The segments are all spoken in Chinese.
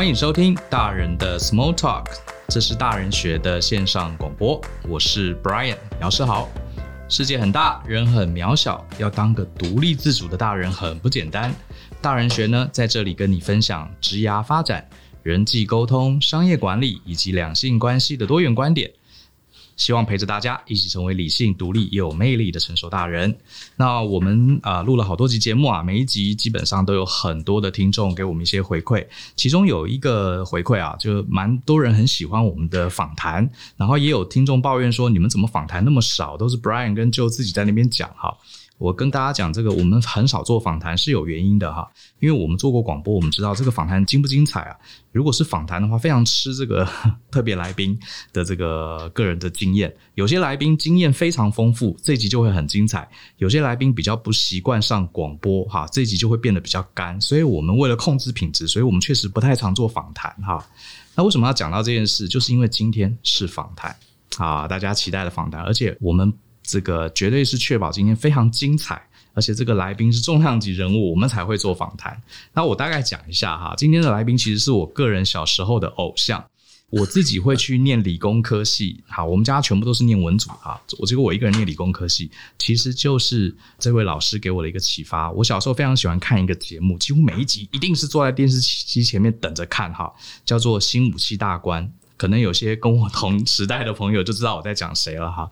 欢迎收听大人的 Small Talk，这是大人学的线上广播。我是 Brian 姚诗豪。世界很大，人很渺小，要当个独立自主的大人很不简单。大人学呢，在这里跟你分享职涯发展、人际沟通、商业管理以及两性关系的多元观点。希望陪着大家一起成为理性、独立有魅力的成熟大人。那我们啊录了好多集节目啊，每一集基本上都有很多的听众给我们一些回馈。其中有一个回馈啊，就蛮多人很喜欢我们的访谈，然后也有听众抱怨说，你们怎么访谈那么少，都是 Brian 跟 Joe 自己在那边讲哈。我跟大家讲这个，我们很少做访谈是有原因的哈，因为我们做过广播，我们知道这个访谈精不精彩啊。如果是访谈的话，非常吃这个 特别来宾的这个个人的经验。有些来宾经验非常丰富，这集就会很精彩；有些来宾比较不习惯上广播哈，这集就会变得比较干。所以我们为了控制品质，所以我们确实不太常做访谈哈。那为什么要讲到这件事？就是因为今天是访谈啊，大家期待的访谈，而且我们。这个绝对是确保今天非常精彩，而且这个来宾是重量级人物，我们才会做访谈。那我大概讲一下哈，今天的来宾其实是我个人小时候的偶像。我自己会去念理工科系，好，我们家全部都是念文组哈，我结果我一个人念理工科系，其实就是这位老师给我的一个启发。我小时候非常喜欢看一个节目，几乎每一集一定是坐在电视机前面等着看哈，叫做《新武器大观》。可能有些跟我同时代的朋友就知道我在讲谁了哈。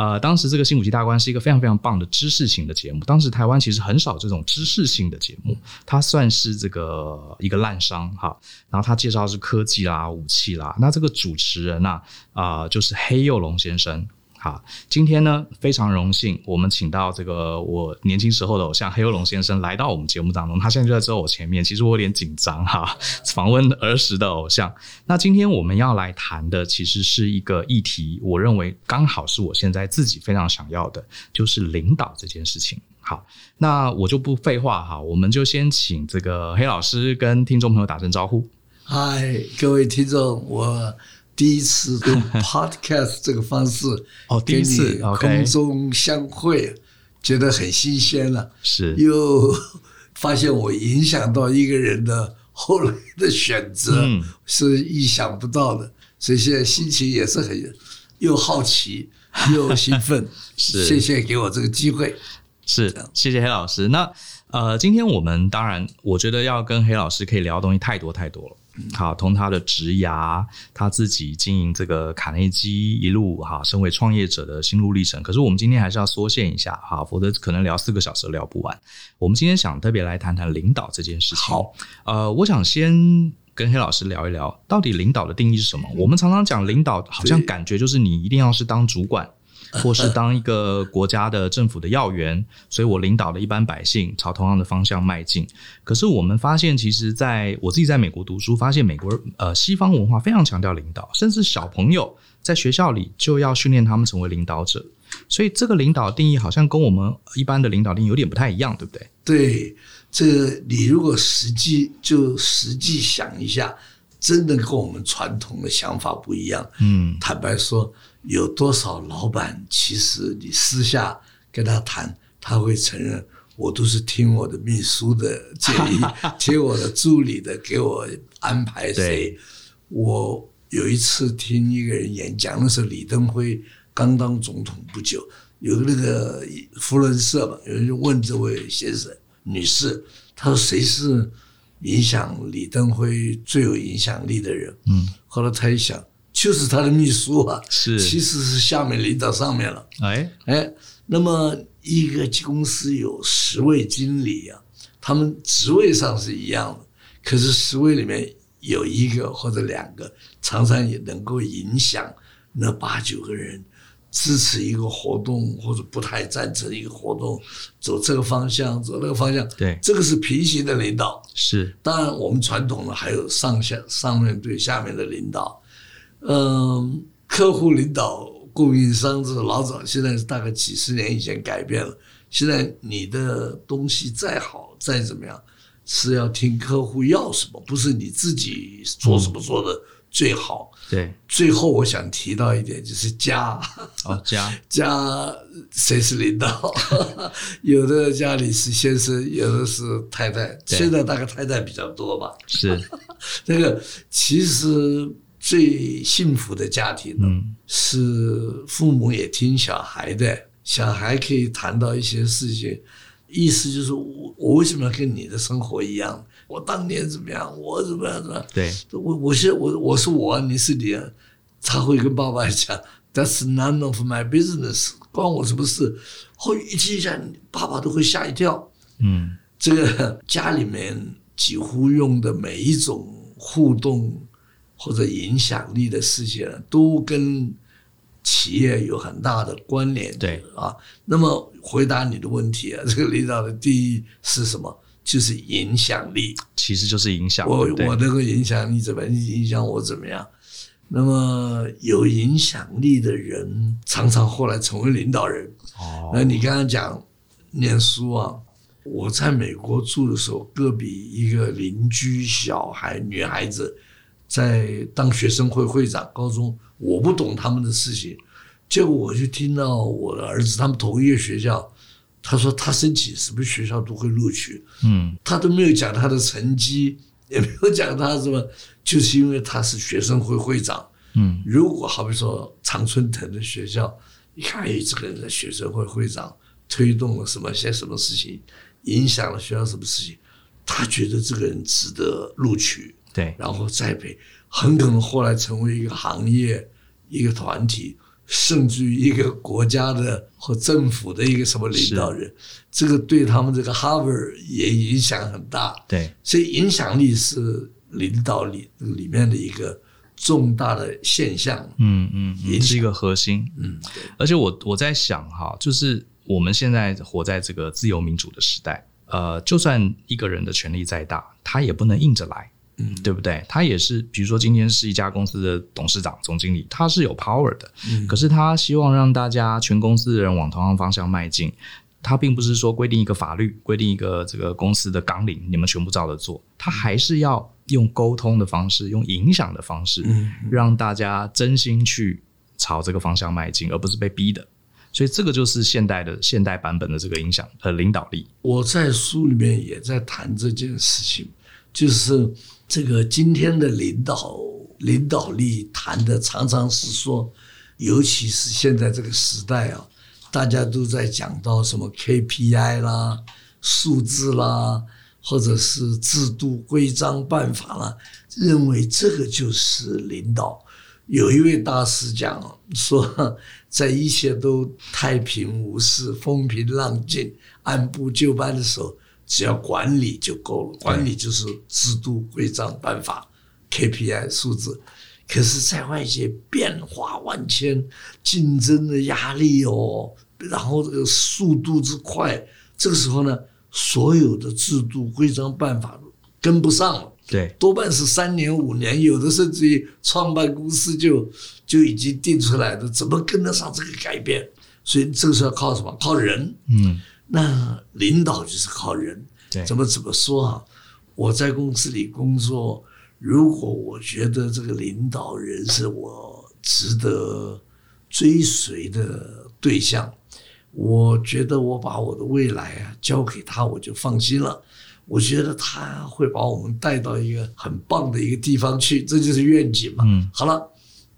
呃，当时这个新武器大观是一个非常非常棒的知识型的节目。当时台湾其实很少这种知识性的节目，它算是这个一个烂商哈。然后他介绍是科技啦、武器啦。那这个主持人呐、啊，就是黑幼龙先生。好，今天呢非常荣幸，我们请到这个我年轻时候的偶像黑幼龙先生来到我们节目当中。他现在就在坐我前面，其实我有点紧张哈，访问儿时的偶像。那今天我们要来谈的其实是一个议题，我认为刚好是我现在自己非常想要的，就是领导这件事情。好，那我就不废话哈，我们就先请这个黑老师跟听众朋友打声招呼。嗨，各位听众，我。第一次用 podcast 这个方式哦，第一次空中相会，觉得很新鲜了。是，又发现我影响到一个人的后来的选择，是意想不到的。所以现在心情也是很又好奇又兴奋。是，谢谢给我这个机会。是，谢谢黑老师。那呃，今天我们当然，我觉得要跟黑老师可以聊的东西太多太多了。好，从他的职涯，他自己经营这个卡内基一路哈，身为创业者的心路历程。可是我们今天还是要缩限一下哈，否则可能聊四个小时都聊不完。我们今天想特别来谈谈领导这件事情。好，呃，我想先跟黑老师聊一聊，到底领导的定义是什么？我们常常讲领导，好像感觉就是你一定要是当主管。或是当一个国家的政府的要员，所以我领导了一般百姓朝同样的方向迈进。可是我们发现，其实在我自己在美国读书，发现美国呃西方文化非常强调领导，甚至小朋友在学校里就要训练他们成为领导者。所以这个领导定义好像跟我们一般的领导定义有点不太一样，对不对？对，这个你如果实际就实际想一下，真的跟我们传统的想法不一样。嗯，坦白说。有多少老板，其实你私下跟他谈，他会承认我都是听我的秘书的建议，听我的助理的给我安排谁。我有一次听一个人演讲，那时候李登辉刚当总统不久，有那个福伦社嘛，有人就问这位先生、女士，他说谁是影响李登辉最有影响力的人？嗯，后来他一想。就是他的秘书啊，是，其实是下面领导上面了。哎哎，那么一个公司有十位经理啊，他们职位上是一样的，可是十位里面有一个或者两个，常常也能够影响那八九个人支持一个活动或者不太赞成一个活动，走这个方向，走那个方向。对，这个是平行的领导。是，当然我们传统的还有上下上面对下面的领导。嗯，客户领导、供应商这老早，现在是大概几十年以前改变了。现在你的东西再好再怎么样，是要听客户要什么，不是你自己做什么做的最好。对，最后我想提到一点，就是家哦，家家谁是领导？有的家里是先生，有的是太太。现在大概太太比较多吧。是，这个其实最幸福的家庭呢，嗯、是父母也听小孩的，小孩可以谈到一些事情，意思就是我我为什么要跟你的生活一样？我当年怎么样？我怎么样？怎么样？对，我我现我我是我，你是你，他会跟爸爸讲，That's none of my business，关我什么事？后一听一下，爸爸都会吓一跳。嗯，这个家里面几乎用的每一种互动或者影响力的事情，都跟企业有很大的关联。对啊，那么回答你的问题啊，这个领导的第一是什么？就是影响力，其实就是影响。我我那个影响力怎么影响我怎么样？那么有影响力的人，常常后来成为领导人。哦，那你刚刚讲念书啊，我在美国住的时候，隔壁一个邻居小孩女孩子在当学生会会长，高中我不懂他们的事情，结果我就听到我的儿子他们同一个学校。他说他申请什么学校都会录取，嗯，他都没有讲他的成绩，也没有讲他什么，就是因为他是学生会会长，嗯，如果好比说常春藤的学校，一看哎，这个人的学生会会长推动了什么些什么事情，影响了学校什么事情，他觉得这个人值得录取，对，然后栽培，很可能后来成为一个行业一个团体。甚至于一个国家的和政府的一个什么领导人，这个对他们这个 Harvard 也影响很大。对，所以影响力是领导力里面的一个重大的现象。嗯嗯，也是一个核心。嗯，而且我我在想哈，就是我们现在活在这个自由民主的时代，呃，就算一个人的权力再大，他也不能硬着来。嗯，对不对？他也是，比如说今天是一家公司的董事长、总经理，他是有 power 的。嗯，可是他希望让大家全公司的人往同样方向迈进。他并不是说规定一个法律、规定一个这个公司的纲领，你们全部照着做。他还是要用沟通的方式，用影响的方式，嗯，让大家真心去朝这个方向迈进，而不是被逼的。所以这个就是现代的现代版本的这个影响和领导力。我在书里面也在谈这件事情，就是。这个今天的领导领导力谈的常常是说，尤其是现在这个时代啊，大家都在讲到什么 KPI 啦、数字啦，或者是制度规章办法啦，认为这个就是领导。有一位大师讲说，在一切都太平无事、风平浪静、按部就班的时候。只要管理就够了，管理就是制度、规章、办法、KPI 数字。可是，在外界变化万千、竞争的压力哦，然后这个速度之快，这个时候呢，所有的制度、规章、办法跟不上了。对，多半是三年、五年，有的甚至于创办公司就就已经定出来的，怎么跟得上这个改变？所以，这个时候要靠什么？靠人。嗯。那领导就是靠人，对，怎么怎么说啊？我在公司里工作，如果我觉得这个领导人是我值得追随的对象，我觉得我把我的未来啊交给他，我就放心了。我觉得他会把我们带到一个很棒的一个地方去，这就是愿景嘛。嗯，好了，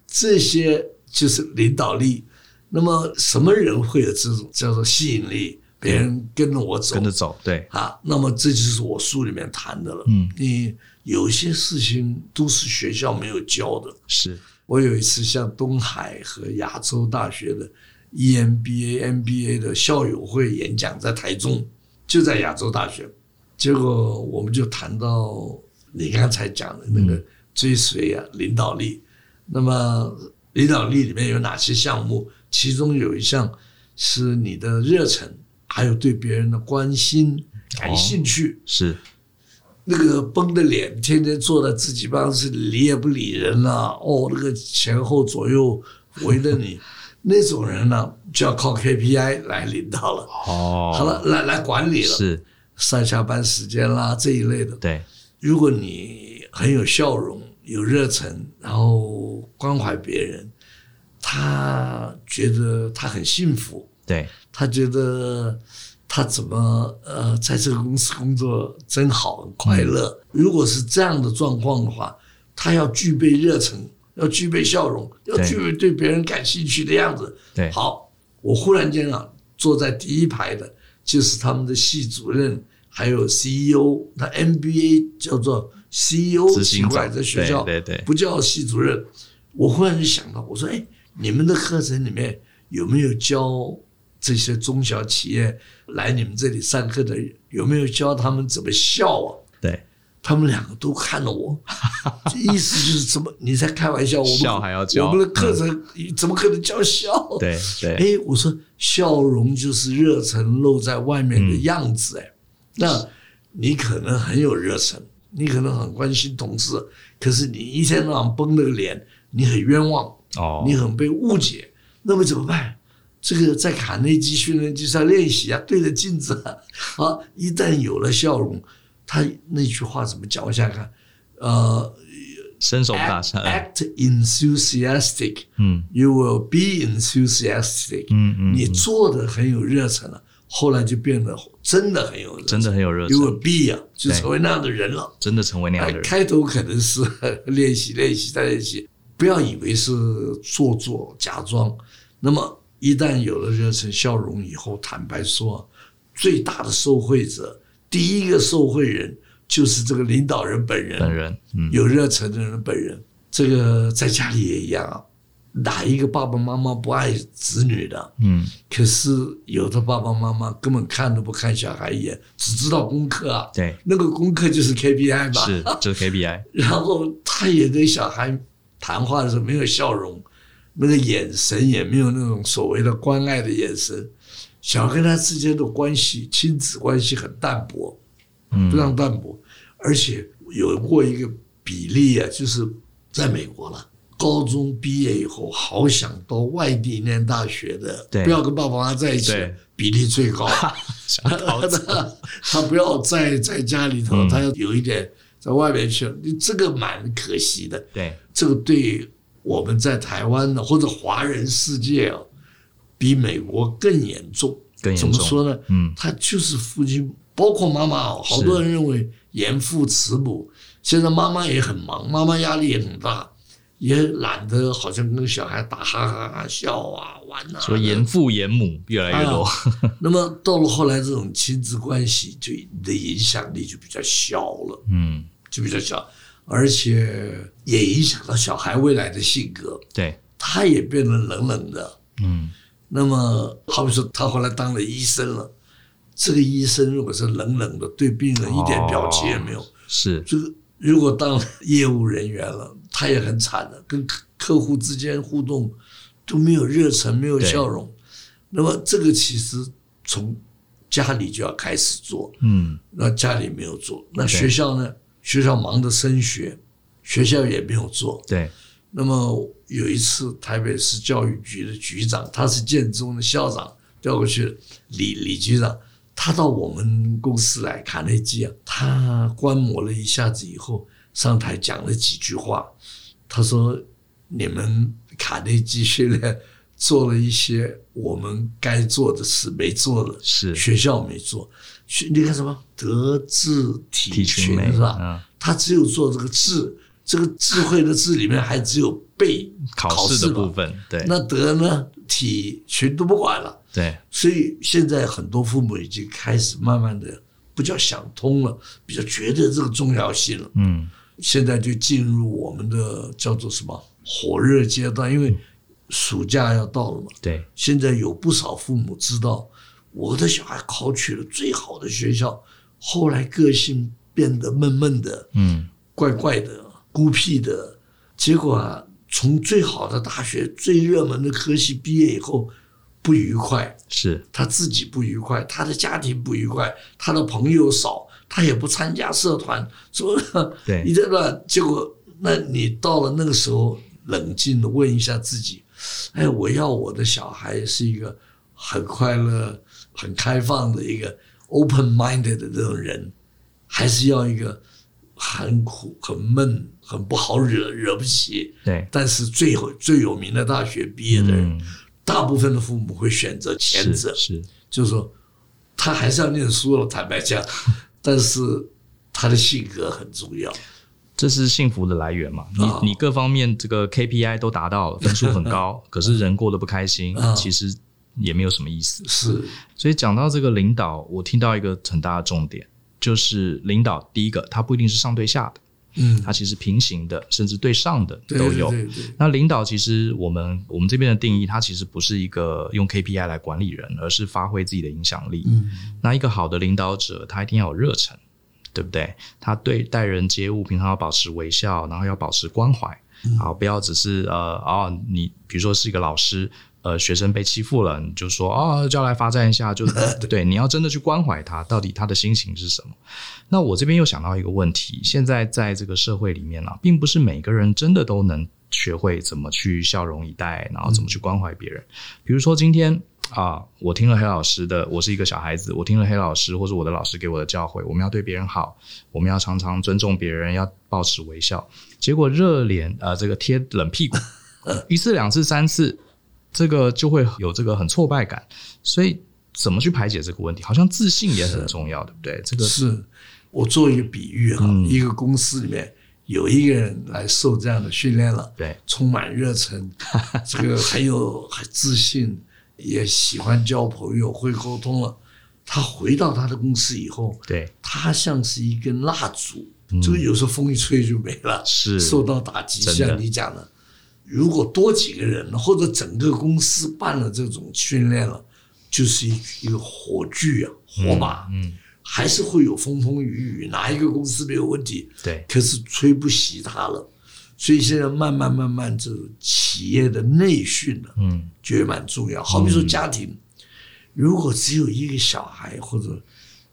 这些就是领导力。那么什么人会有这种叫做吸引力？别人跟着我走，跟着走，对啊，那么这就是我书里面谈的了。嗯，你有些事情都是学校没有教的。是我有一次向东海和亚洲大学的 EMBA、MBA 的校友会演讲，在台中，就在亚洲大学。结果我们就谈到你刚才讲的那个追随啊，领导力。那么领导力里面有哪些项目？其中有一项是你的热忱。还有对别人的关心、感兴趣，哦、是那个绷着脸，天天坐在自己办公室理也不理人了、啊。哦，那个前后左右围着你，那种人呢，就要靠 KPI 来领导了。哦，好了，来来管理了，是上下班时间啦这一类的。对，如果你很有笑容，有热忱，然后关怀别人，他觉得他很幸福。对，他觉得他怎么呃，在这个公司工作真好，很快乐。嗯、如果是这样的状况的话，他要具备热忱，要具备笑容，要具备对别人感兴趣的样子。对，好，我忽然间啊，坐在第一排的就是他们的系主任，还有 CEO，那 MBA 叫做 CEO，奇怪，在学校对对对，不叫系主任。我忽然就想到，我说，哎，你们的课程里面有没有教？这些中小企业来你们这里上课的，有没有教他们怎么笑啊？对，他们两个都看了我，意思就是怎么你在开玩笑？我们笑还要教？我们的课程怎么可能教笑？对对。哎，我说笑容就是热忱露在外面的样子。哎，那你可能很有热忱，你可能很关心同事，可是你一天到晚绷着个脸，你很冤枉哦，你很被误解，那么怎么办？这个在卡内基训练就是要练习啊，对着镜子啊，啊，一旦有了笑容，他那句话怎么讲？我想想看，呃，伸手不打笑，act enthusiastic，嗯，you will be enthusiastic，嗯嗯，你做的很有热忱了，后来就变得真的很有热忱，真的很有热忱，you will be 啊，就成为那样的人了，真的成为那样的人。开头可能是练习练习再练习，不要以为是做作假装，那么。一旦有了热忱笑容以后，坦白说，最大的受惠者，第一个受惠人就是这个领导人本人。本人，嗯，有热忱的人本人，这个在家里也一样啊。哪一个爸爸妈妈不爱子女的？嗯，可是有的爸爸妈妈根本看都不看小孩一眼，只知道功课啊。对，那个功课就是 KPI 吧？是，就是 KPI。然后他也跟小孩谈话的时候没有笑容。那个眼神也没有那种所谓的关爱的眼神，小孩跟他之间的关系，亲子关系很淡薄，非常淡薄，而且有过一个比例啊，就是在美国了，高中毕业以后，好想到外地念大学的，不要跟爸爸妈妈在一起，比例最高。他 他不要在在家里头，他要有一点在外面去，你这个蛮可惜的。对，这个对。我们在台湾呢或者华人世界啊，比美国更严重。更严重。怎么说呢？嗯，他就是父亲，包括妈妈，好多人认为严父慈母。现在妈妈也很忙，妈妈压力也很大，也懒得好像跟小孩打哈哈哈笑啊玩啊。说严父严母越来越多。啊，那么到了后来，这种亲子关系就你的影响力就比较小了。嗯，就比较小。而且也影响到小孩未来的性格，对，他也变得冷冷的，嗯。那么，好比说他后来当了医生了，这个医生如果是冷冷的，对病人一点表情也没有，哦、是这个。如果当业务人员了，他也很惨的，跟客户之间互动都没有热忱，没有笑容。那么，这个其实从家里就要开始做，嗯。那家里没有做，那学校呢？学校忙着升学，学校也没有做。对。那么有一次，台北市教育局的局长，他是建中的校长，调过去李李局长，他到我们公司来卡内基啊，他观摩了一下子以后，上台讲了几句话。他说：“你们卡内基训练做了一些我们该做的事没做的，是学校没做。”你看什么德智体群是吧？他只有做这个智，这个智慧的智里面还只有背考试的部分。对，那德呢？体群都不管了。对，所以现在很多父母已经开始慢慢的不叫想通了，比较觉得这个重要性了。嗯，现在就进入我们的叫做什么火热阶段，因为暑假要到了嘛。对，现在有不少父母知道。我的小孩考取了最好的学校，后来个性变得闷闷的，嗯，怪怪的，孤僻的。结果啊，从最好的大学、最热门的科系毕业以后，不愉快，是他自己不愉快，他的家庭不愉快，他的朋友少，他也不参加社团，说对，你这个结果，那你到了那个时候，冷静的问一下自己，哎，我要我的小孩是一个很快乐。很开放的一个 open minded 的这种人，还是要一个很苦、很闷、很不好惹，惹不起。对，但是最后最有名的大学毕业的人，嗯、大部分的父母会选择前者，是，是就是说他还是要念书了，坦白讲，但是他的性格很重要。这是幸福的来源嘛？你你各方面这个 KPI 都达到了，分数很高，可是人过得不开心，其实也没有什么意思。是，所以讲到这个领导，我听到一个很大的重点，就是领导第一个，他不一定是上对下的，嗯，他其实平行的，甚至对上的都有。对对对。那领导其实我们我们这边的定义，它其实不是一个用 KPI 来管理人，而是发挥自己的影响力。嗯，那一个好的领导者，他一定要有热忱。对不对？他对待人接物，平常要保持微笑，然后要保持关怀，好，不要只是呃哦，你比如说是一个老师，呃，学生被欺负了，你就说哦，叫来罚站一下，就是对，对，你要真的去关怀他，到底他的心情是什么？那我这边又想到一个问题，现在在这个社会里面呢、啊，并不是每个人真的都能学会怎么去笑容以待，然后怎么去关怀别人。比如说今天。啊！我听了黑老师的，我是一个小孩子，我听了黑老师或者我的老师给我的教诲，我们要对别人好，我们要常常尊重别人，要保持微笑。结果热脸啊，这个贴冷屁股，一次、两次、三次，这个就会有这个很挫败感。所以怎么去排解这个问题？好像自信也很重要，对不对？这个是我做一个比喻哈，嗯、一个公司里面有一个人来受这样的训练了，对，充满热忱，这个很有很自信。也喜欢交朋友，会沟通了。他回到他的公司以后，对，他像是一根蜡烛，嗯、就有时候风一吹就没了，是受到打击。像你讲的，如果多几个人或者整个公司办了这种训练了，就是一一个火炬啊，火把，嗯，嗯还是会有风风雨雨，哪一个公司没有问题？对，可是吹不熄它了。所以现在慢慢慢慢，这企业的内训呢，嗯，觉得蛮重要。好比说家庭，如果只有一个小孩，或者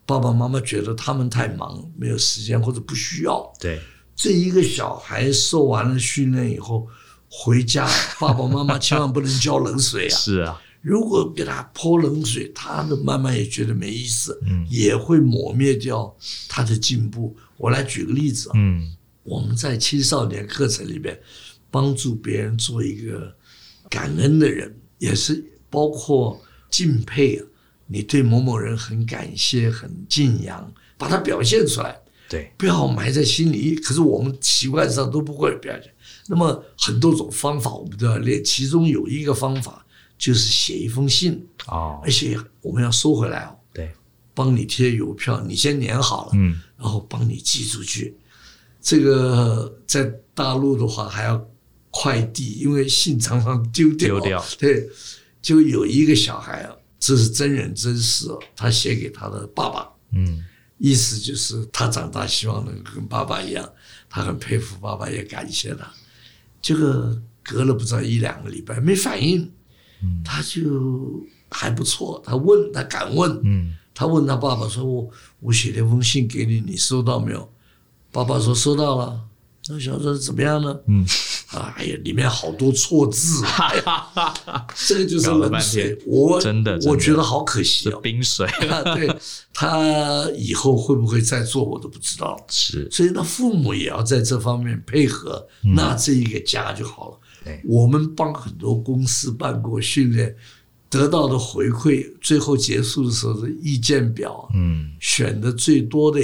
爸爸妈妈觉得他们太忙，没有时间或者不需要，对，这一个小孩受完了训练以后回家，爸爸妈妈 千万不能浇冷水啊！是啊，如果给他泼冷水，他的慢慢也觉得没意思，嗯，也会抹灭掉他的进步。我来举个例子啊，嗯。我们在青少年课程里边帮助别人做一个感恩的人，也是包括敬佩啊，你对某某人很感谢、很敬仰，把它表现出来。对，不要埋在心里。可是我们习惯上都不会表现。那么很多种方法我们都要练，其中有一个方法就是写一封信哦，而且我们要收回来哦。对，帮你贴邮票，你先粘好了，嗯，然后帮你寄出去。这个在大陆的话还要快递，因为信常常丢掉。丢掉。对，就有一个小孩啊，这是真人真事哦，他写给他的爸爸，嗯，意思就是他长大希望能跟爸爸一样，他很佩服爸爸，也感谢他。这个隔了不知道一两个礼拜没反应，嗯，他就还不错，他问他敢问，嗯，他问他爸爸说：“我我写了一封信给你，你收到没有？”爸爸说收到了，那小孩说怎么样呢？嗯，哎呀，里面好多错字，哎、这个就是冷水。我真的，我觉得好可惜哦，冰水。对，他以后会不会再做，我都不知道。是，所以那父母也要在这方面配合，嗯、那这一个家就好了。我们帮很多公司办过训练，得到的回馈，最后结束的时候的意见表，嗯，选的最多的。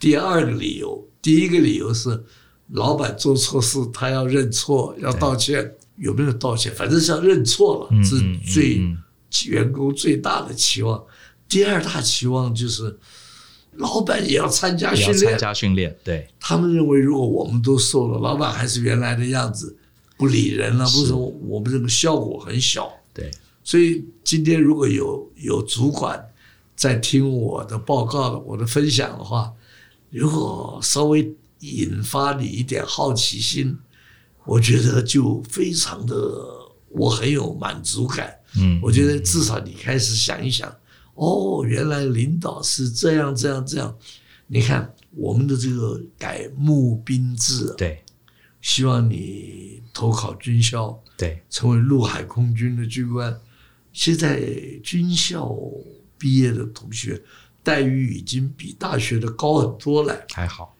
第二个理由，第一个理由是老板做错事，他要认错，要道歉，有没有道歉？反正是要认错了，嗯、是最、员工最大的期望。第二大期望就是老板也要参加训练，参加训练。对，他们认为，如果我们都瘦了，老板还是原来的样子，不理人了，是不是？我们这个效果很小。对，所以今天如果有有主管在听我的报告的，我的分享的话。如果稍微引发你一点好奇心，我觉得就非常的，我很有满足感。嗯，我觉得至少你开始想一想，哦，原来领导是这样这样这样。你看我们的这个改募兵制，对，希望你投考军校，对，成为陆海空军的军官。现在军校毕业的同学。待遇已经比大学的高很多了，还好，对，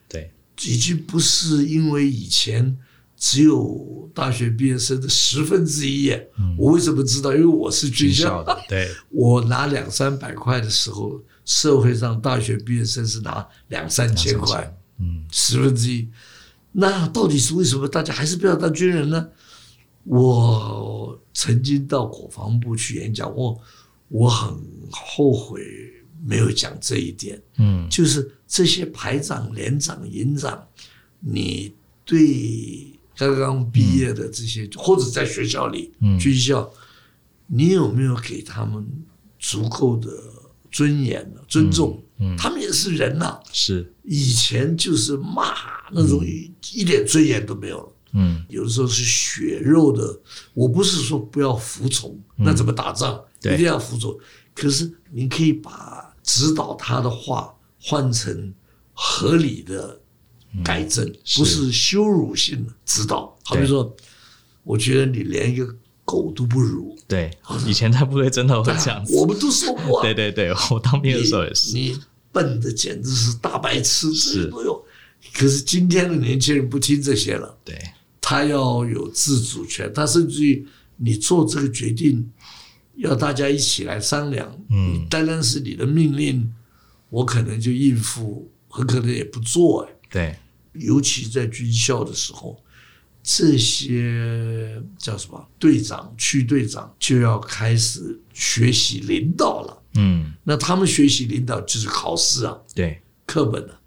已经不是因为以前只有大学毕业生的十分之一。嗯，我为什么知道？因为我是军校的。对，我拿两三百块的时候，社会上大学毕业生是拿两三千块。嗯，十分之一。那到底是为什么大家还是不要当军人呢？我曾经到国防部去演讲，我我很后悔没有讲这一点。嗯，就是这些排长、连长、营长，你对刚刚毕业的这些，或者在学校里、军校，你有没有给他们足够的尊严、尊重？他们也是人呐。是以前就是骂那种一点尊严都没有了。嗯，有的时候是血肉的。我不是说不要服从，那怎么打仗？一定要服从。可是你可以把指导他的话换成合理的改正，不是羞辱性的指导。好比说，我觉得你连一个狗都不如。对，以前在部队真的会这样子。我们都说过。对对对，我当兵的时候也是。你笨的简直是大白痴，是都有。可是今天的年轻人不听这些了。对。他要有自主权，他甚至于你做这个决定，要大家一起来商量。嗯，你单单是你的命令，我可能就应付，很可能也不做。哎，对，尤其在军校的时候，这些叫什么队长、区队长就要开始学习领导了。嗯，那他们学习领导就是考试啊，对，课本的。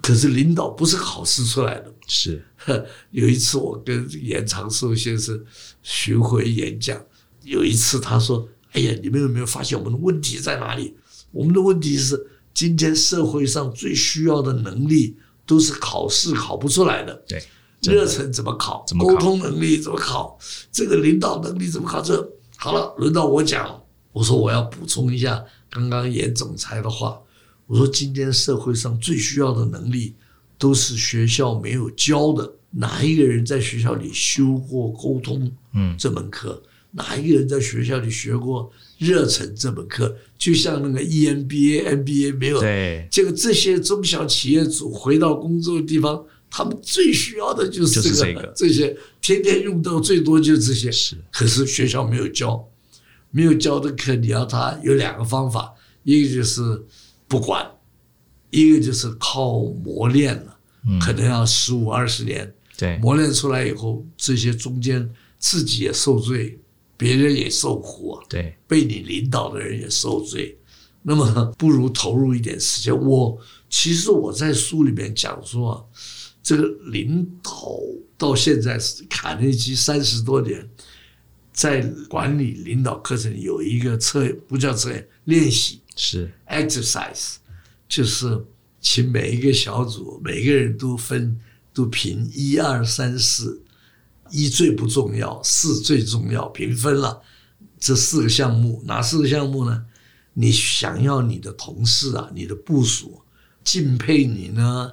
可是领导不是考试出来的。是，有一次我跟严长寿先生巡回演讲，有一次他说：“哎呀，你们有没有发现我们的问题在哪里？我们的问题是，今天社会上最需要的能力都是考试考不出来的。对，热忱怎么考？怎么沟通能力怎么考？这个领导能力怎么考？这好了，轮到我讲。我说我要补充一下刚刚严总裁的话。我说今天社会上最需要的能力。”都是学校没有教的。哪一个人在学校里修过沟通？嗯，这门课，哪一个人在学校里学过热忱这门课？就像那个 EMBA、MBA 没有。对，结果这些中小企业主回到工作的地方，他们最需要的就是这个，就是这个。这些天天用到最多就是这些。是，可是学校没有教，没有教的课，你要他有两个方法，一个就是不管，一个就是靠磨练了。可能要十五二十年，对，磨练出来以后，这些中间自己也受罪，别人也受苦啊，对，被你领导的人也受罪，那么不如投入一点时间。我其实我在书里面讲说，这个领导到现在是卡内基三十多年，在管理领导课程有一个测，不叫测验，练习是 exercise，就是。请每一个小组，每个人都分都评一二三四，一最不重要，四最重要，评分了。这四个项目，哪四个项目呢？你想要你的同事啊，你的部署敬佩你呢，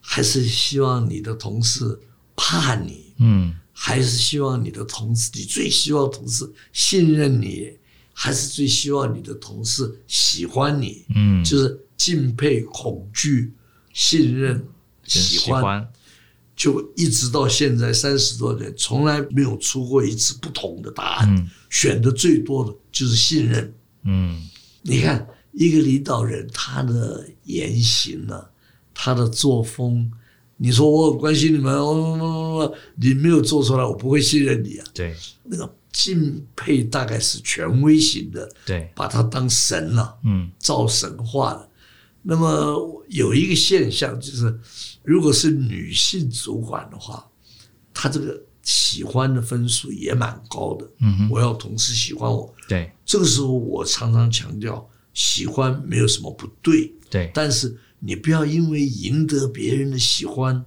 还是希望你的同事怕你？嗯，还是希望你的同事，你最希望同事信任你，还是最希望你的同事喜欢你？嗯，就是。敬佩、恐惧、信任、喜欢，喜欢，就一直到现在三十多年，从来没有出过一次不同的答案。嗯、选的最多的就是信任。嗯，你看一个领导人，他的言行呢，他的作风，你说我很关心你们，你没有做出来，我不会信任你啊。对，那个敬佩大概是权威型的，对，把他当神了，嗯，造神话了。那么有一个现象就是，如果是女性主管的话，她这个喜欢的分数也蛮高的。嗯，我要同事喜欢我。对，这个时候我常常强调，喜欢没有什么不对。对，但是你不要因为赢得别人的喜欢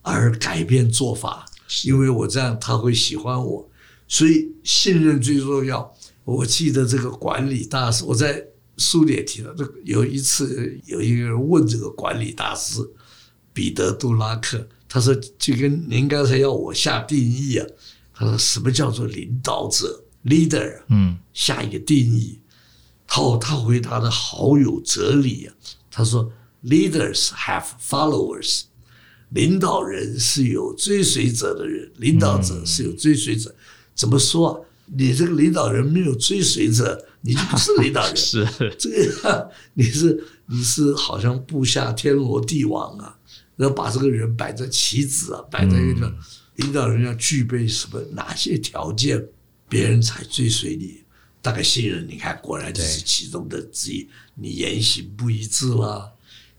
而改变做法，因为我这样他会喜欢我。所以信任最重要。我记得这个管理大师，我在。书里也提到，这个有一次有一个人问这个管理大师彼得·杜拉克，他说：“就跟您刚才要我下定义啊，他说什么叫做领导者 （leader）？嗯，下一个定义。他他回答的好有哲理啊。他说：“Leaders have followers, 领导人是有追随者的人，领导者是有追随者。怎么说啊？你这个领导人没有追随者，你就不是领导人。是这个，你是你是好像布下天罗地网啊，然后把这个人摆在棋子啊，摆在一个。嗯领导人要具备什么哪些条件，别人才追随你？大概信任，你看，果然就是其中的之一。你言行不一致啦，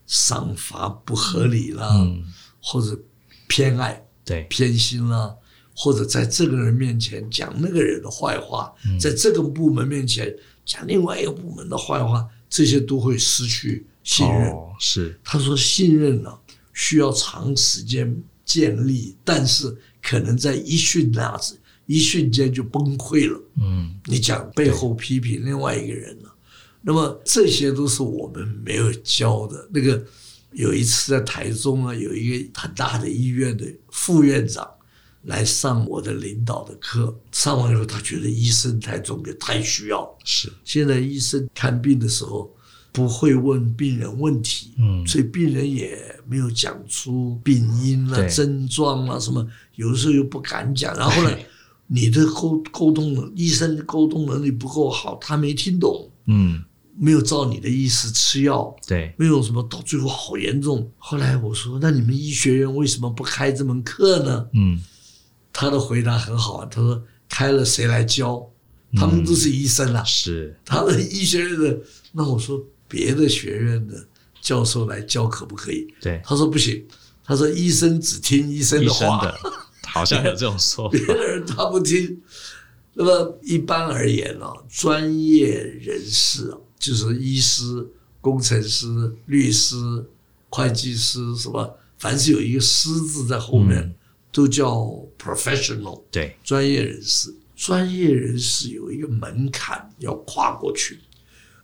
赏罚不合理啦，嗯、或者偏爱、对偏心啦，或者在这个人面前讲那个人的坏话，嗯、在这个部门面前讲另外一个部门的坏话，这些都会失去信任。哦、是他说，信任呢、啊，需要长时间。建立，但是可能在一瞬那子，一瞬间就崩溃了。嗯，你讲背后批评另外一个人了，那么这些都是我们没有教的。那个有一次在台中啊，有一个很大的医院的副院长来上我的领导的课，上完以后他觉得医生太重要，太需要。是，现在医生看病的时候。不会问病人问题，嗯，所以病人也没有讲出病因啊、症状啊什么，有的时候又不敢讲。然后呢，你的沟沟通能，医生的沟通能力不够好，他没听懂，嗯，没有照你的意思吃药，对，没有什么，到最后好严重。后来我说，那你们医学院为什么不开这门课呢？嗯，他的回答很好，他说开了谁来教？他们都是医生啊，是他们医学院的。那我说。别的学院的教授来教可不可以？对，他说不行。他说医生只听医生的话，的好像有这种说法。别的人他不听。那么一般而言呢，专业人士啊，就是医师、工程师、律师、会计师，什么，凡是有一个“师”字在后面，都叫 professional。对，专业人士，专业人士有一个门槛要跨过去。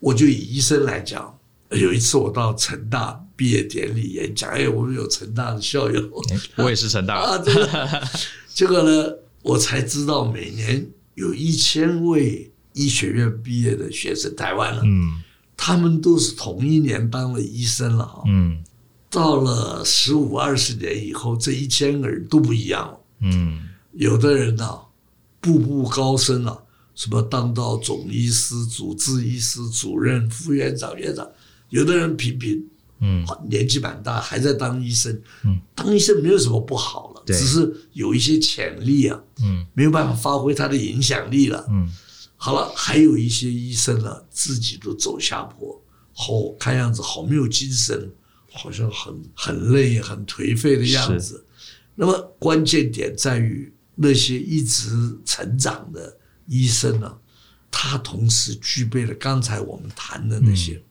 我就以医生来讲，有一次我到成大毕业典礼演讲，哎，我们有成大的校友，我也是成大。啊，对。结果呢，我才知道每年有一千位医学院毕业的学生，台湾了，嗯，他们都是同一年当了医生了哈，嗯，到了十五二十年以后，这一千个人都不一样了，嗯，有的人呢，步步高升了。什么当到总医师、主治医师、主任、副院长、院长，有的人平平，嗯，年纪蛮大还在当医生，嗯，当医生没有什么不好了，只是有一些潜力啊，嗯，没有办法发挥他的影响力了，嗯，好了，还有一些医生呢，自己都走下坡，好看样子好没有精神，好像很很累、很颓废的样子。那么关键点在于那些一直成长的。医生呢，他同时具备了刚才我们谈的那些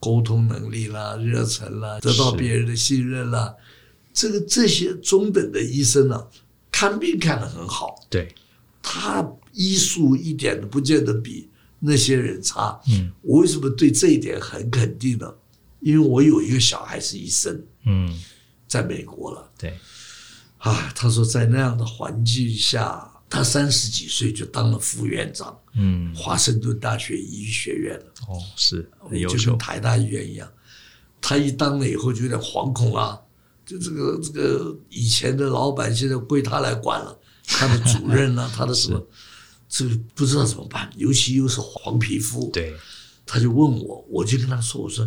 沟通能力啦、热忱啦、得到别人的信任啦。这个这些中等的医生呢，看病看得很好。对，他医术一点都不见得比那些人差。嗯，我为什么对这一点很肯定呢？因为我有一个小孩是医生。嗯，在美国了。对，啊，他说在那样的环境下。他三十几岁就当了副院长，嗯，华盛顿大学医学院了。哦，是，就跟台大医院一样。他一当了以后就有点惶恐啊，就这个这个以前的老板现在归他来管了，他的主任呢、啊，他的什么，这个不知道怎么办，尤其又是黄皮肤。对，他就问我，我就跟他说，我说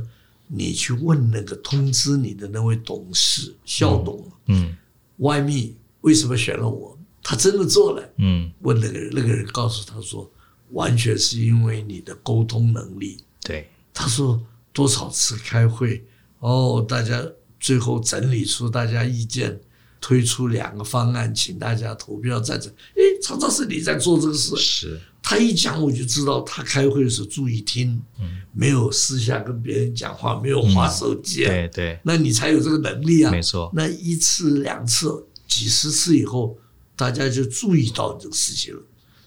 你去问那个通知你的那位董事肖董，嗯，外密为什么选了我？他真的做了，嗯，问那个人，那个人告诉他说，完全是因为你的沟通能力。对，他说多少次开会，哦，大家最后整理出大家意见，推出两个方案，请大家投票赞成。诶，常常是你在做这个事。是，他一讲我就知道他开会的时候注意听，嗯，没有私下跟别人讲话，没有划手机，对对，那你才有这个能力啊，没错。那一次两次几十次以后。大家就注意到这个事情了，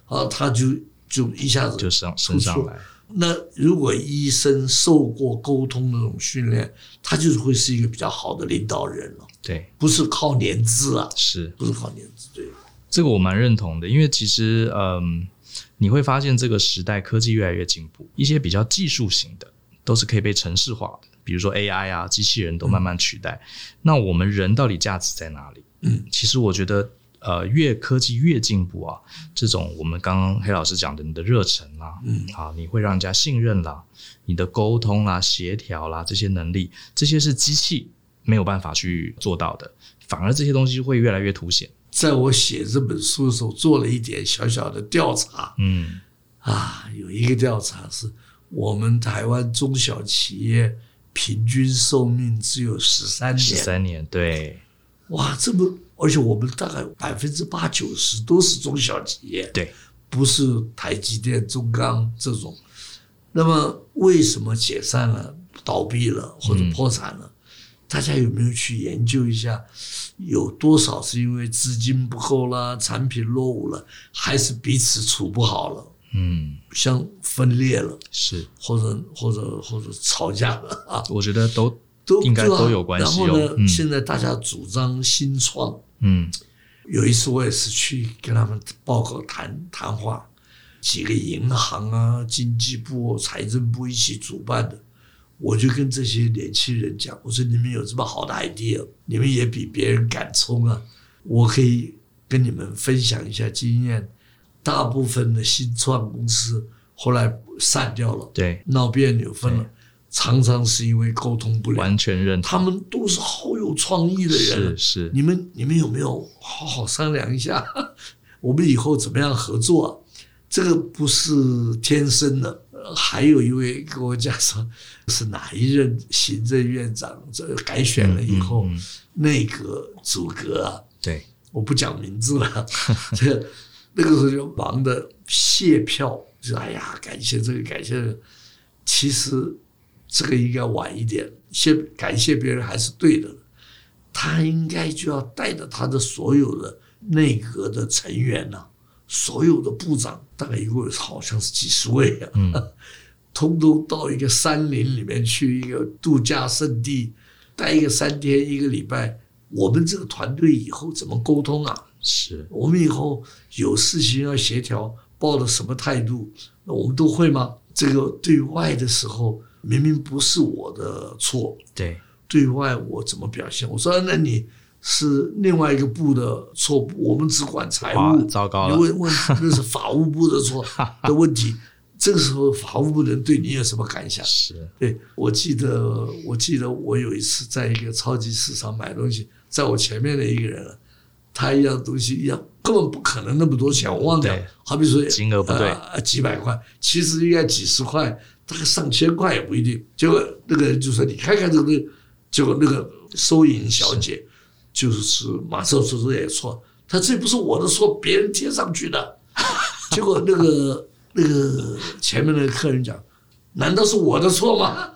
啊，他就就一下子就上升上来。那如果医生受过沟通那种训练，他就是会是一个比较好的领导人了。对，不是靠年资啊，是不是靠年资？对，这个我蛮认同的，因为其实嗯，你会发现这个时代科技越来越进步，一些比较技术型的都是可以被城市化的。比如说 AI 啊，机器人都慢慢取代。嗯、那我们人到底价值在哪里？嗯，其实我觉得，呃，越科技越进步啊，这种我们刚刚黑老师讲的，你的热忱啦，嗯，啊，你会让人家信任啦，你的沟通啦、协调啦这些能力，这些是机器没有办法去做到的，反而这些东西会越来越凸显。在我写这本书的时候，做了一点小小的调查，嗯，啊，有一个调查是我们台湾中小企业平均寿命只有十三年，十三年，对，哇，这么，而且我们大概百分之八九十都是中小企业，对，不是台积电、中钢这种，那么为什么解散了、倒闭了或者破产了？嗯大家有没有去研究一下，有多少是因为资金不够啦、产品落伍了，还是彼此处不好了？嗯，像分裂了，是或者或者或者吵架了啊？我觉得都都应该都有关系。然后呢，嗯、现在大家主张新创。嗯，有一次我也是去跟他们报告谈谈话，几个银行啊、经济部、财政部一起主办的。我就跟这些年轻人讲，我说你们有这么好的 idea，你们也比别人敢冲啊！我可以跟你们分享一下经验。大部分的新创公司后来散掉了，对，闹别扭分了，常常是因为沟通不了。完全认同。他们都是好有创意的人，是是。你们你们有没有好好商量一下？我们以后怎么样合作？这个不是天生的。还有一位跟我讲说，是哪一任行政院长这改选了以后，嗯嗯嗯、内阁组阁啊？对，我不讲名字了。这个那个时候就忙的谢票，就哎呀，感谢这个，感谢这个。其实这个应该晚一点，谢感谢别人还是对的。他应该就要带着他的所有的内阁的成员呐、啊。所有的部长大概一共好像是几十位啊，嗯，通通到一个山林里面去，一个度假胜地待一个三天一个礼拜。我们这个团队以后怎么沟通啊？是我们以后有事情要协调，抱着什么态度？那我们都会吗？这个对外的时候明明不是我的错，对，对外我怎么表现？我说那你。是另外一个部的错误，我们只管财务。糟糕了，问问那是法务部的错 的问题。这个时候法务部人对你有什么感想？是，对，我记得，我记得我有一次在一个超级市场买东西，在我前面的一个人，他一样东西一样，根本不可能那么多钱，我忘掉。好比说金额不对，呃，几百块，其实应该几十块，大概上千块也不一定。结果那个人就说：“你看看这个。”结果那个收银小姐。就是马上说说也错，他这不是我的错，别人贴上去的。结果那个那个前面那个客人讲，难道是我的错吗？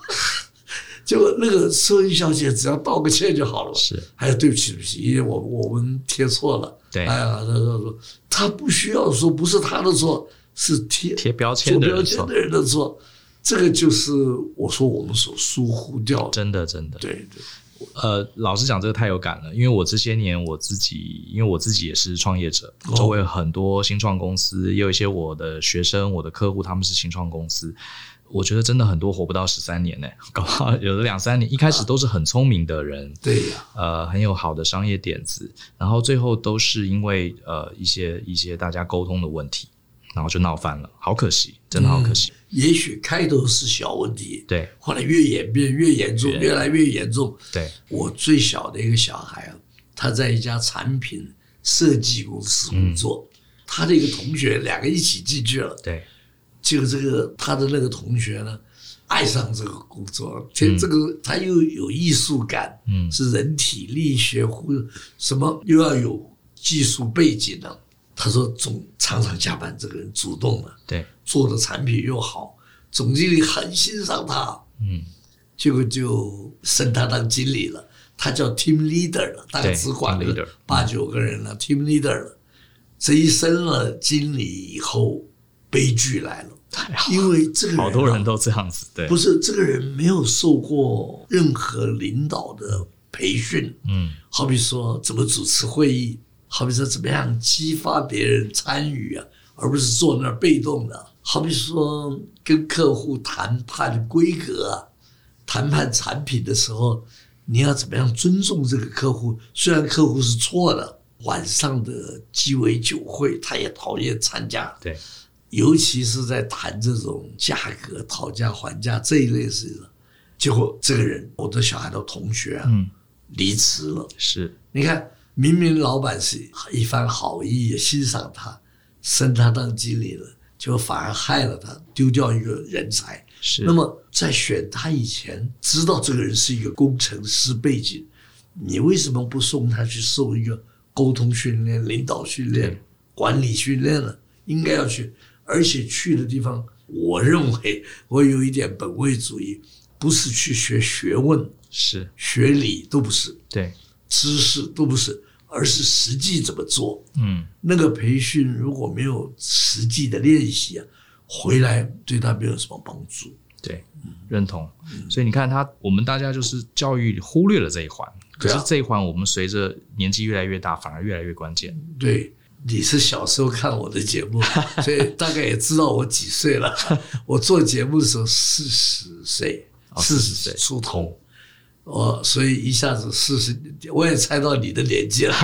结果那个收银小姐只要道个歉就好了。是，哎呀，对不起，对不起，因为我我们贴错了。对，哎呀，他说说他不需要说不是他的错，是贴贴标签的人做标签的人的错。这个就是我说我们所疏忽掉，真的真的，对对。呃，老实讲，这个太有感了，因为我这些年我自己，因为我自己也是创业者，周围很多新创公司，也有一些我的学生、我的客户，他们是新创公司，我觉得真的很多活不到十三年呢，搞不好有的两三年，一开始都是很聪明的人，对呀，呃，很有好的商业点子，然后最后都是因为呃一些一些大家沟通的问题。然后就闹翻了，好可惜，真的好可惜。嗯、也许开头是小问题，对，后来越演变越严重，越来越严重。对，我最小的一个小孩啊，他在一家产品设计公司工作，嗯、他的一个同学两个一起进去了，对，就这个他的那个同学呢，爱上这个工作，这这个他又有艺术感，嗯，是人体力学或什么又要有技术背景的。他说总常常加班，这个人主动的，对，做的产品又好，总经理很欣赏他，嗯，结果就升他当经理了。他叫 team leader 了，大概只管了八九个人了，team leader 了。这一升了经理以后，悲剧来了，因为这个人好多人都这样子，对，不是这个人没有受过任何领导的培训，嗯，好比说怎么主持会议。好比说，怎么样激发别人参与啊，而不是坐那儿被动的。好比说，跟客户谈判规格啊，谈判产品的时候，你要怎么样尊重这个客户？虽然客户是错的，晚上的鸡尾酒会他也讨厌参加。对，尤其是在谈这种价格讨价还价这一类事情，结果这个人，我的小孩的同学啊，嗯，离职了。是，你看，明明老板是一番好意，也欣赏他，升他当经理了，结果反而害了他，丢掉一个人才。是，那么在选他以前，知道这个人是一个工程师背景，你为什么不送他去受一个沟通训练、领导训练、管理训练呢？应该要去，而且去的地方，我认为 我有一点本位主义，不是去学学问，是。学理都不是，对，知识都不是，而是实际怎么做。嗯，那个培训如果没有实际的练习啊。回来对他没有什么帮助，对，认同。所以你看他，我们大家就是教育忽略了这一环，可是这一环我们随着年纪越来越大，反而越来越关键。对，你是小时候看我的节目，所以大概也知道我几岁了。我做节目的时候四十岁，四十岁出头，我所以一下子四十，我也猜到你的年纪了，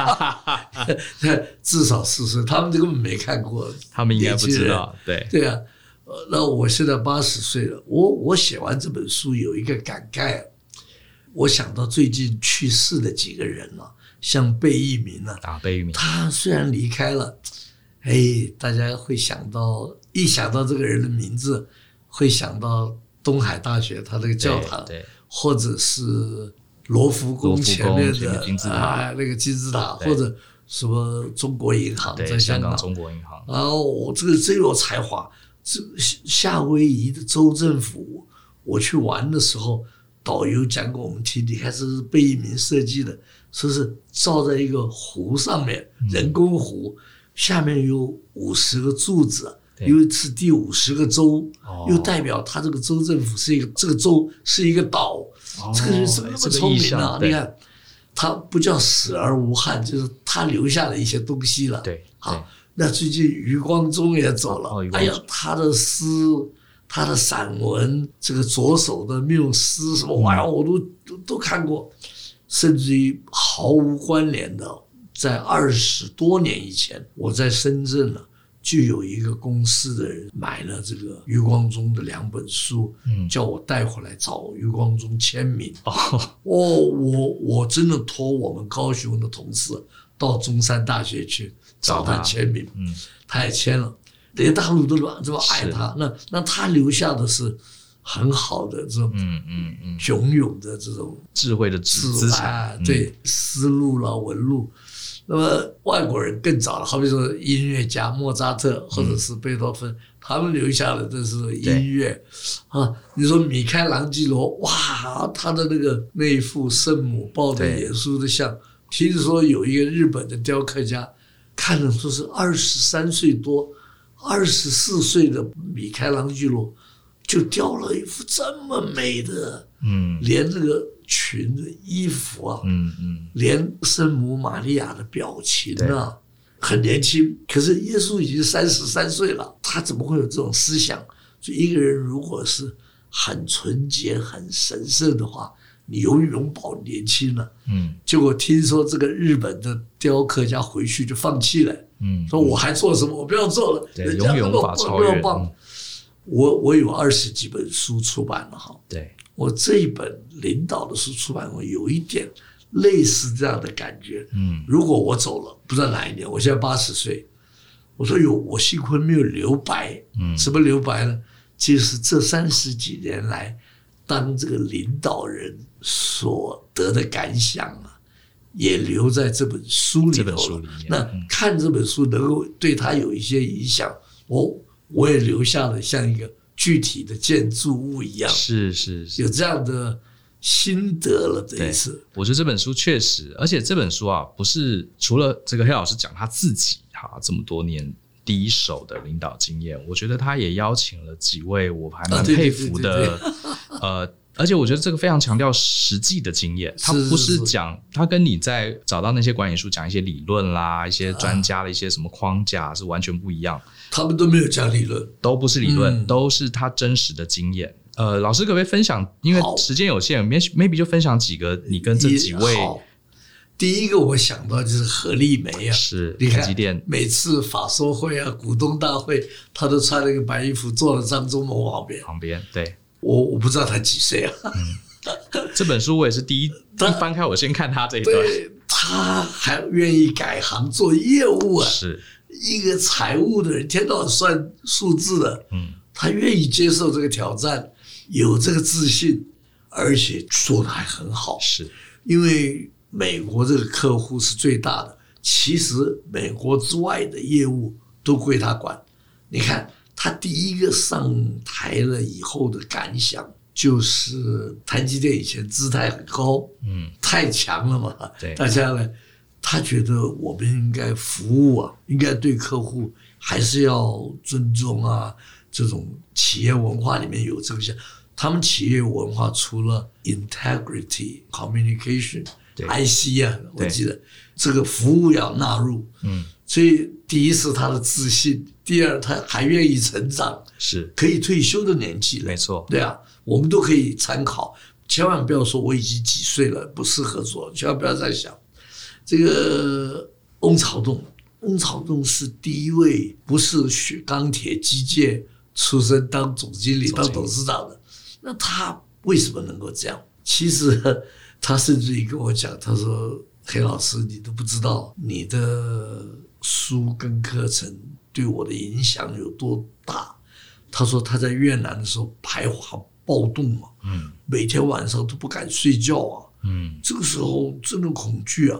至少四十，他们根本没看过，他们应该不知道，对。对啊。呃，那我现在八十岁了，我我写完这本书有一个感慨，我想到最近去世的几个人了，像贝聿铭啊，啊，贝聿铭，他虽然离开了，哎，大家会想到，一想到这个人的名字，会想到东海大学他这个教堂，对，对或者是罗浮宫前面的啊，那个金字塔，或者什么中国银行在香港，中国银行，然后我这个真有才华。这夏威夷的州政府，我去玩的时候，导游讲给我们听，你看这是贝聿铭设计的，说是造在一个湖上面，人工湖，下面有五十个柱子，因为是第五十个州，又代表他这个州政府是一个这个州是一个岛，这个人怎么那么聪明呢？你看，他不叫死而无憾，就是他留下了一些东西了。对，好。那最近余光中也走了，哎呀，他的诗、他的散文，这个左手的缪斯什么玩意儿，我都都都看过，甚至于毫无关联的，在二十多年以前，我在深圳呢，就有一个公司的人买了这个余光中的两本书，叫我带回来找余光中签名。哦，我我真的托我们高雄的同事到中山大学去。找他签名，嗯，他也签了，连大陆都这么爱他，那那他留下的是很好的这种，嗯嗯嗯，汹涌的这种智慧的资产，对，思路了纹路。那么外国人更早了，好比说音乐家莫扎特或者是贝多芬，他们留下的这是音乐啊。你说米开朗基罗，哇，他的那个那一幅圣母抱着耶稣的像，听说有一个日本的雕刻家。看着说是二十三岁多，二十四岁的米开朗基罗就雕了一幅这么美的，嗯，连这个裙子、衣服啊，嗯嗯，连圣母玛利亚的表情啊，很年轻。可是耶稣已经三十三岁了，他怎么会有这种思想？就一个人如果是很纯洁、很神圣的话。你永远保年轻了，嗯，结果听说这个日本的雕刻家回去就放弃了，嗯，说我还做什么？我不要做了，对，永远无法超越。我我有二十几本书出版了哈，对，我这一本领导的书出版，我有一点类似这样的感觉，嗯，如果我走了，不知道哪一年，我现在八十岁，我说有我幸亏没有留白，嗯，什么留白呢？就是这三十几年来。当这个领导人所得的感想啊，也留在这本书里头。这本书里面，那看这本书能够对他有一些影响，我我也留下了像一个具体的建筑物一样。是是是，有这样的心得了这一次。我觉得这本书确实，而且这本书啊，不是除了这个黑老师讲他自己哈，这么多年。第一手的领导经验，我觉得他也邀请了几位我还蛮佩服的，呃，而且我觉得这个非常强调实际的经验，他不是讲他跟你在找到那些管理书讲一些理论啦，一些专家的一些什么框架是完全不一样，他们都没有讲理论，都不是理论，都是他真实的经验。呃，老师可不可以分享？因为时间有限，maybe 就分享几个你跟这几位。第一个我想到就是何丽梅啊，是你看每次法说会啊、股东大会，他都穿了一个白衣服坐在张忠谋旁边。旁边，对，我我不知道他几岁啊。嗯、这本书我也是第一 一翻开，我先看他这一段。对，他还愿意改行做业务啊，是一个财务的人，天天到晚算数字的。嗯，他愿意接受这个挑战，有这个自信，而且做得还很好。是因为。美国这个客户是最大的，其实美国之外的业务都归他管。你看他第一个上台了以后的感想，就是台积电以前姿态很高，嗯，太强了嘛，对，大家呢，他觉得我们应该服务啊，应该对客户还是要尊重啊，这种企业文化里面有这些。他们企业文化除了 integrity communication。对 IC 啊，我记得这个服务要纳入，嗯，所以第一是他的自信，第二他还愿意成长，是可以退休的年纪了，没错，对啊，我们都可以参考，千万不要说我已经几岁了不适合做，千万不要再想。这个翁朝栋，翁朝栋是第一位不是学钢铁机械出身当总经理当董事长的，那他为什么能够这样？其实。他甚至于跟我讲，他说：“黑老师，你都不知道你的书跟课程对我的影响有多大。”他说他在越南的时候排华暴动嘛，嗯，每天晚上都不敢睡觉啊，嗯，这个时候真的恐惧啊。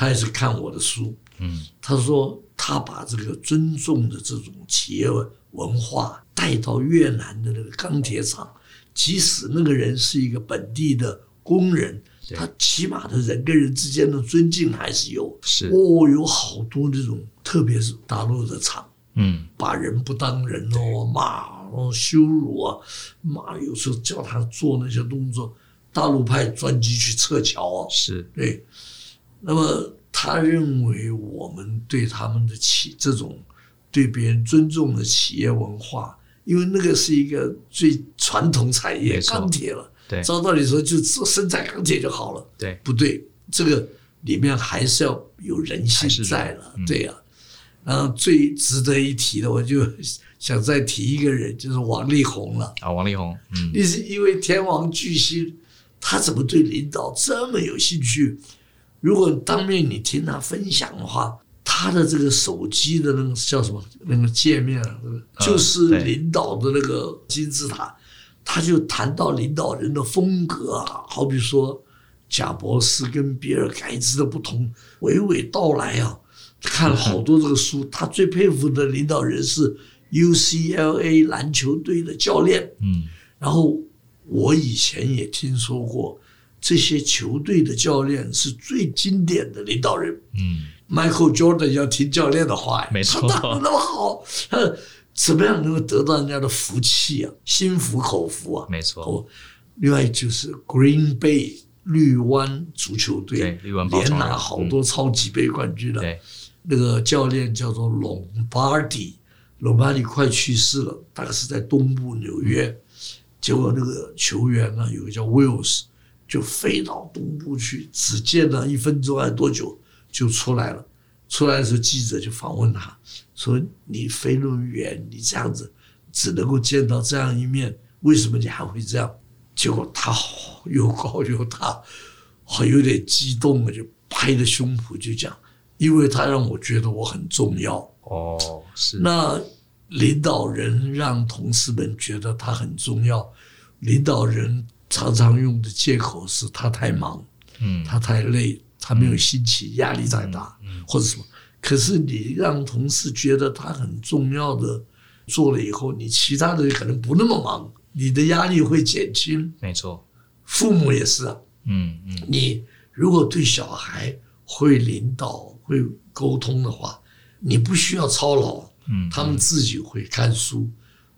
他也是看我的书，嗯，他说他把这个尊重的这种企业文化带到越南的那个钢铁厂，即使那个人是一个本地的工人。他起码的人跟人之间的尊敬还是有，是。哦，有好多这种，特别是大陆的厂，嗯，把人不当人哦，骂哦，羞辱啊，骂，有时候叫他做那些动作，大陆派专机去撤侨啊，是。对。那么他认为我们对他们的企这种对别人尊重的企业文化，因为那个是一个最传统产业，钢铁了。照道理说，就只生产钢铁就好了。对，不对？这个里面还是要有人性在了。嗯、对呀、啊，然后最值得一提的，我就想再提一个人，就是王力宏了。啊，王力宏，嗯，你是因为天王巨星，他怎么对领导这么有兴趣？如果当面你听他分享的话，他的这个手机的那个叫什么那个界面啊，就是领导的那个金字塔。他就谈到领导人的风格啊，好比说贾博士跟比尔盖茨的不同，娓娓道来啊。看了好多这个书，他最佩服的领导人是 UCLA 篮球队的教练。嗯，然后我以前也听说过，这些球队的教练是最经典的领导人。嗯，Michael Jordan 要听教练的话呀，没错，他那么好。他怎么样能够得到人家的福气啊？心服口服啊？没错。另外就是 Green Bay 绿湾足球队，连拿好多超级杯冠军的。那个教练叫做 Lombardi，Lombardi 快去世了，大概是在东部纽约。结果那个球员呢，有个叫 Wills，就飞到东部去，只见了一分钟还是多久就出来了。出来的时候，记者就访问他。说你飞那么远，你这样子只能够见到这样一面，为什么你还会这样？结果他又高又大，好有点激动了，就拍着胸脯就讲，因为他让我觉得我很重要。哦，是。那领导人让同事们觉得他很重要，领导人常常用的借口是他太忙，嗯，他太累，他没有心情，压力太大，嗯，或者什么。可是你让同事觉得他很重要的做了以后，你其他的人可能不那么忙，你的压力会减轻。没错，父母也是啊。嗯嗯，你如果对小孩会领导、会沟通的话，你不需要操劳。嗯，他们自己会看书，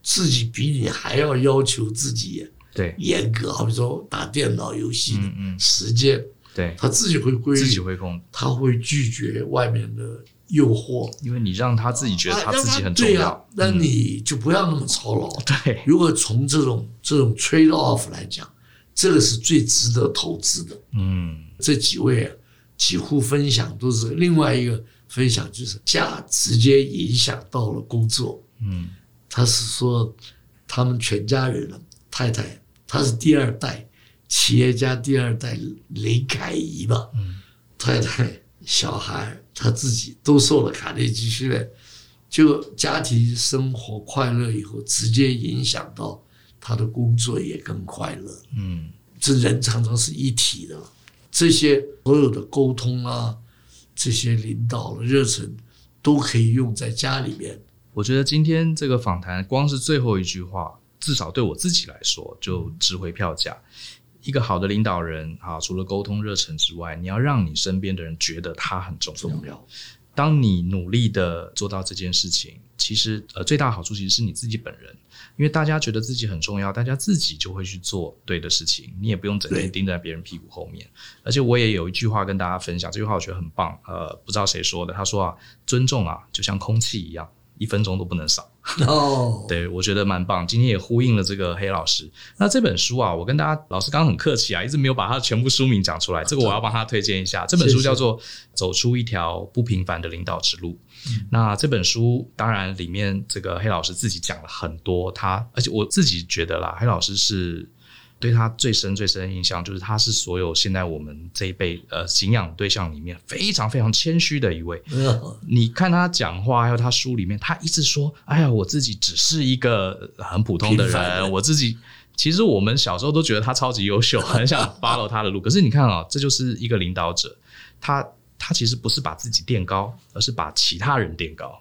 自己比你还要要求自己。对，严格。好比说打电脑游戏的时间，对，他自己会规律，自己会控，他会拒绝外面的诱惑，因为你让他自己觉得他自己很重要，啊、那你就不要那么操劳。嗯、对，如果从这种这种 trade off 来讲，这个是最值得投资的。嗯，这几位啊，几乎分享都是另外一个分享，就是家直接影响到了工作。嗯，他是说他们全家人了，太太。他是第二代企业家，第二代林凯仪吧，嗯，太太、小孩，他自己都受了卡内基训练，就家庭生活快乐以后，直接影响到他的工作也更快乐。嗯，这人常常是一体的，这些所有的沟通啊，这些领导的热忱，都可以用在家里面。我觉得今天这个访谈，光是最后一句话。至少对我自己来说，就值回票价。一个好的领导人啊，除了沟通热忱之外，你要让你身边的人觉得他很重要。当你努力的做到这件事情，其实呃最大的好处其实是你自己本人，因为大家觉得自己很重要，大家自己就会去做对的事情，你也不用整天盯在别人屁股后面。而且我也有一句话跟大家分享，这句话我觉得很棒。呃，不知道谁说的，他说啊，尊重啊，就像空气一样。一分钟都不能少哦，对，我觉得蛮棒。今天也呼应了这个黑老师。那这本书啊，我跟大家老师刚刚很客气啊，一直没有把他全部书名讲出来。这个我要帮他推荐一下。这本书叫做《走出一条不平凡的领导之路》。那这本书当然里面这个黑老师自己讲了很多他，而且我自己觉得啦，黑老师是。对他最深最深的印象就是，他是所有现在我们这一辈呃敬仰对象里面非常非常谦虚的一位。你看他讲话，还有他书里面，他一直说：“哎呀，我自己只是一个很普通的人，我自己其实我们小时候都觉得他超级优秀，很想 follow 他的路。可是你看啊，这就是一个领导者，他他其实不是把自己垫高，而是把其他人垫高。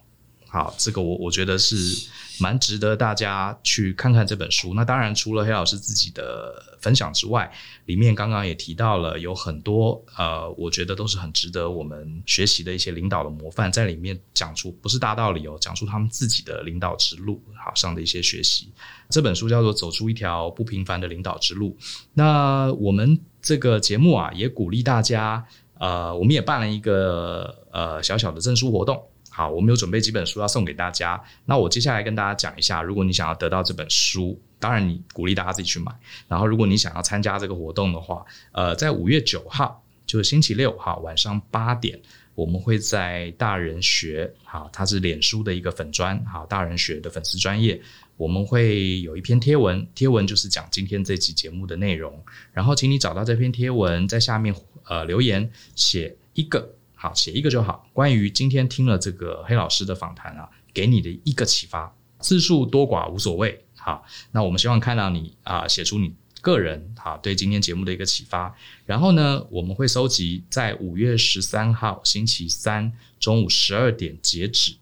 好，这个我我觉得是。蛮值得大家去看看这本书。那当然，除了黑老师自己的分享之外，里面刚刚也提到了有很多呃，我觉得都是很值得我们学习的一些领导的模范，在里面讲出不是大道理哦，讲出他们自己的领导之路好上的一些学习。这本书叫做《走出一条不平凡的领导之路》。那我们这个节目啊，也鼓励大家，呃，我们也办了一个呃小小的证书活动。好，我们有准备几本书要送给大家。那我接下来跟大家讲一下，如果你想要得到这本书，当然你鼓励大家自己去买。然后，如果你想要参加这个活动的话，呃，在五月九号，就是星期六，哈，晚上八点，我们会在大人学，好，它是脸书的一个粉专，好，大人学的粉丝专业，我们会有一篇贴文，贴文就是讲今天这期节目的内容。然后，请你找到这篇贴文，在下面呃留言写一个。好，写一个就好。关于今天听了这个黑老师的访谈啊，给你的一个启发，字数多寡无所谓。好，那我们希望看到你啊，写出你个人好对今天节目的一个启发。然后呢，我们会收集在五月十三号星期三中午十二点截止。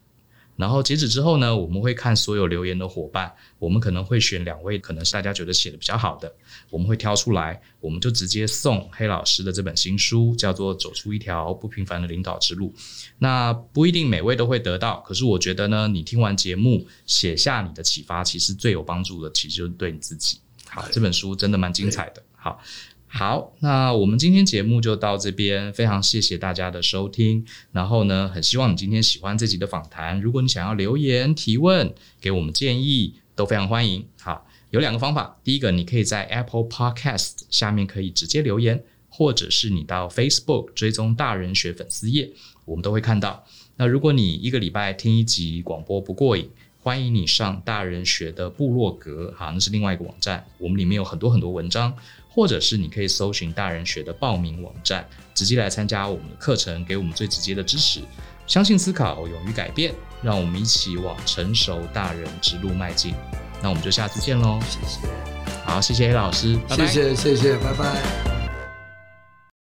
然后截止之后呢，我们会看所有留言的伙伴，我们可能会选两位，可能是大家觉得写的比较好的，我们会挑出来，我们就直接送黑老师的这本新书，叫做《走出一条不平凡的领导之路》。那不一定每位都会得到，可是我觉得呢，你听完节目写下你的启发，其实最有帮助的，其实就是对你自己。好，这本书真的蛮精彩的。好。好，那我们今天节目就到这边，非常谢谢大家的收听。然后呢，很希望你今天喜欢这集的访谈。如果你想要留言提问，给我们建议，都非常欢迎。好，有两个方法，第一个，你可以在 Apple Podcast 下面可以直接留言，或者是你到 Facebook 追踪大人学粉丝页，我们都会看到。那如果你一个礼拜听一集广播不过瘾，欢迎你上大人学的部落格，好，那是另外一个网站，我们里面有很多很多文章。或者是你可以搜寻大人学的报名网站，直接来参加我们的课程，给我们最直接的支持。相信思考，勇于改变，让我们一起往成熟大人之路迈进。那我们就下次见喽！谢谢，好，谢谢 A 老师，拜拜。谢谢，谢谢，拜拜。